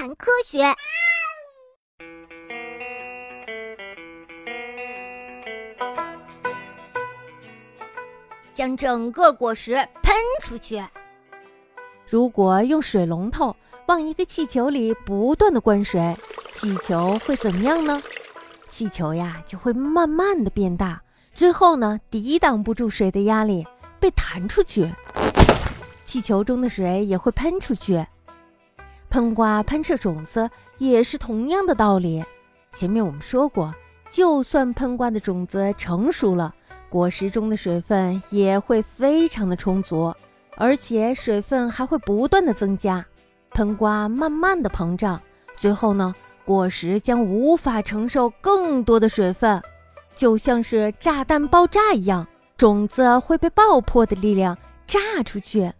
谈科学。将整个果实喷出去。如果用水龙头往一个气球里不断的灌水，气球会怎么样呢？气球呀就会慢慢的变大，最后呢抵挡不住水的压力，被弹出去。气球中的水也会喷出去。喷瓜喷射种子也是同样的道理。前面我们说过，就算喷瓜的种子成熟了。果实中的水分也会非常的充足，而且水分还会不断的增加，喷瓜慢慢的膨胀，最后呢，果实将无法承受更多的水分，就像是炸弹爆炸一样，种子会被爆破的力量炸出去。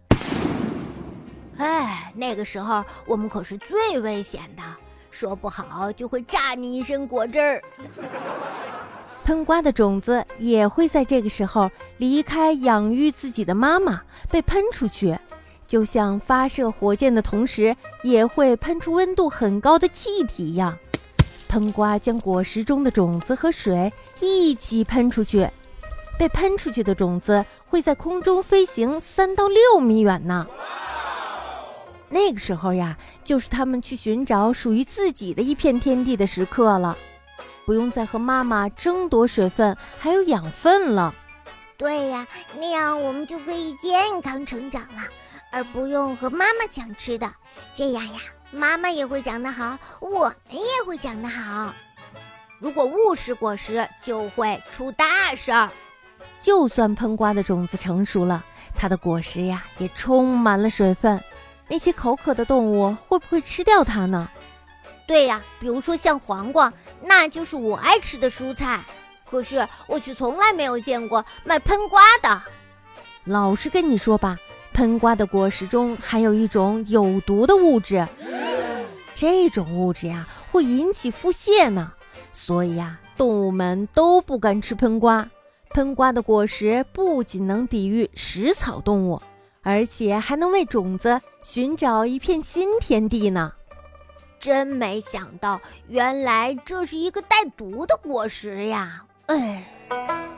那个时候我们可是最危险的，说不好就会炸你一身果汁儿。喷瓜的种子也会在这个时候离开养育自己的妈妈，被喷出去，就像发射火箭的同时也会喷出温度很高的气体一样。喷瓜将果实中的种子和水一起喷出去，被喷出去的种子会在空中飞行三到六米远呢。那个时候呀，就是他们去寻找属于自己的一片天地的时刻了。不用再和妈妈争夺水分，还有养分了。对呀，那样我们就可以健康成长了，而不用和妈妈抢吃的。这样呀，妈妈也会长得好，我们也会长得好。如果误食果实，就会出大事儿。就算喷瓜的种子成熟了，它的果实呀也充满了水分，那些口渴的动物会不会吃掉它呢？对呀，比如说像黄瓜，那就是我爱吃的蔬菜。可是我却从来没有见过卖喷瓜的。老实跟你说吧，喷瓜的果实中含有一种有毒的物质，这种物质呀会引起腹泻呢。所以呀，动物们都不敢吃喷瓜。喷瓜的果实不仅能抵御食草动物，而且还能为种子寻找一片新天地呢。真没想到，原来这是一个带毒的果实呀！哎。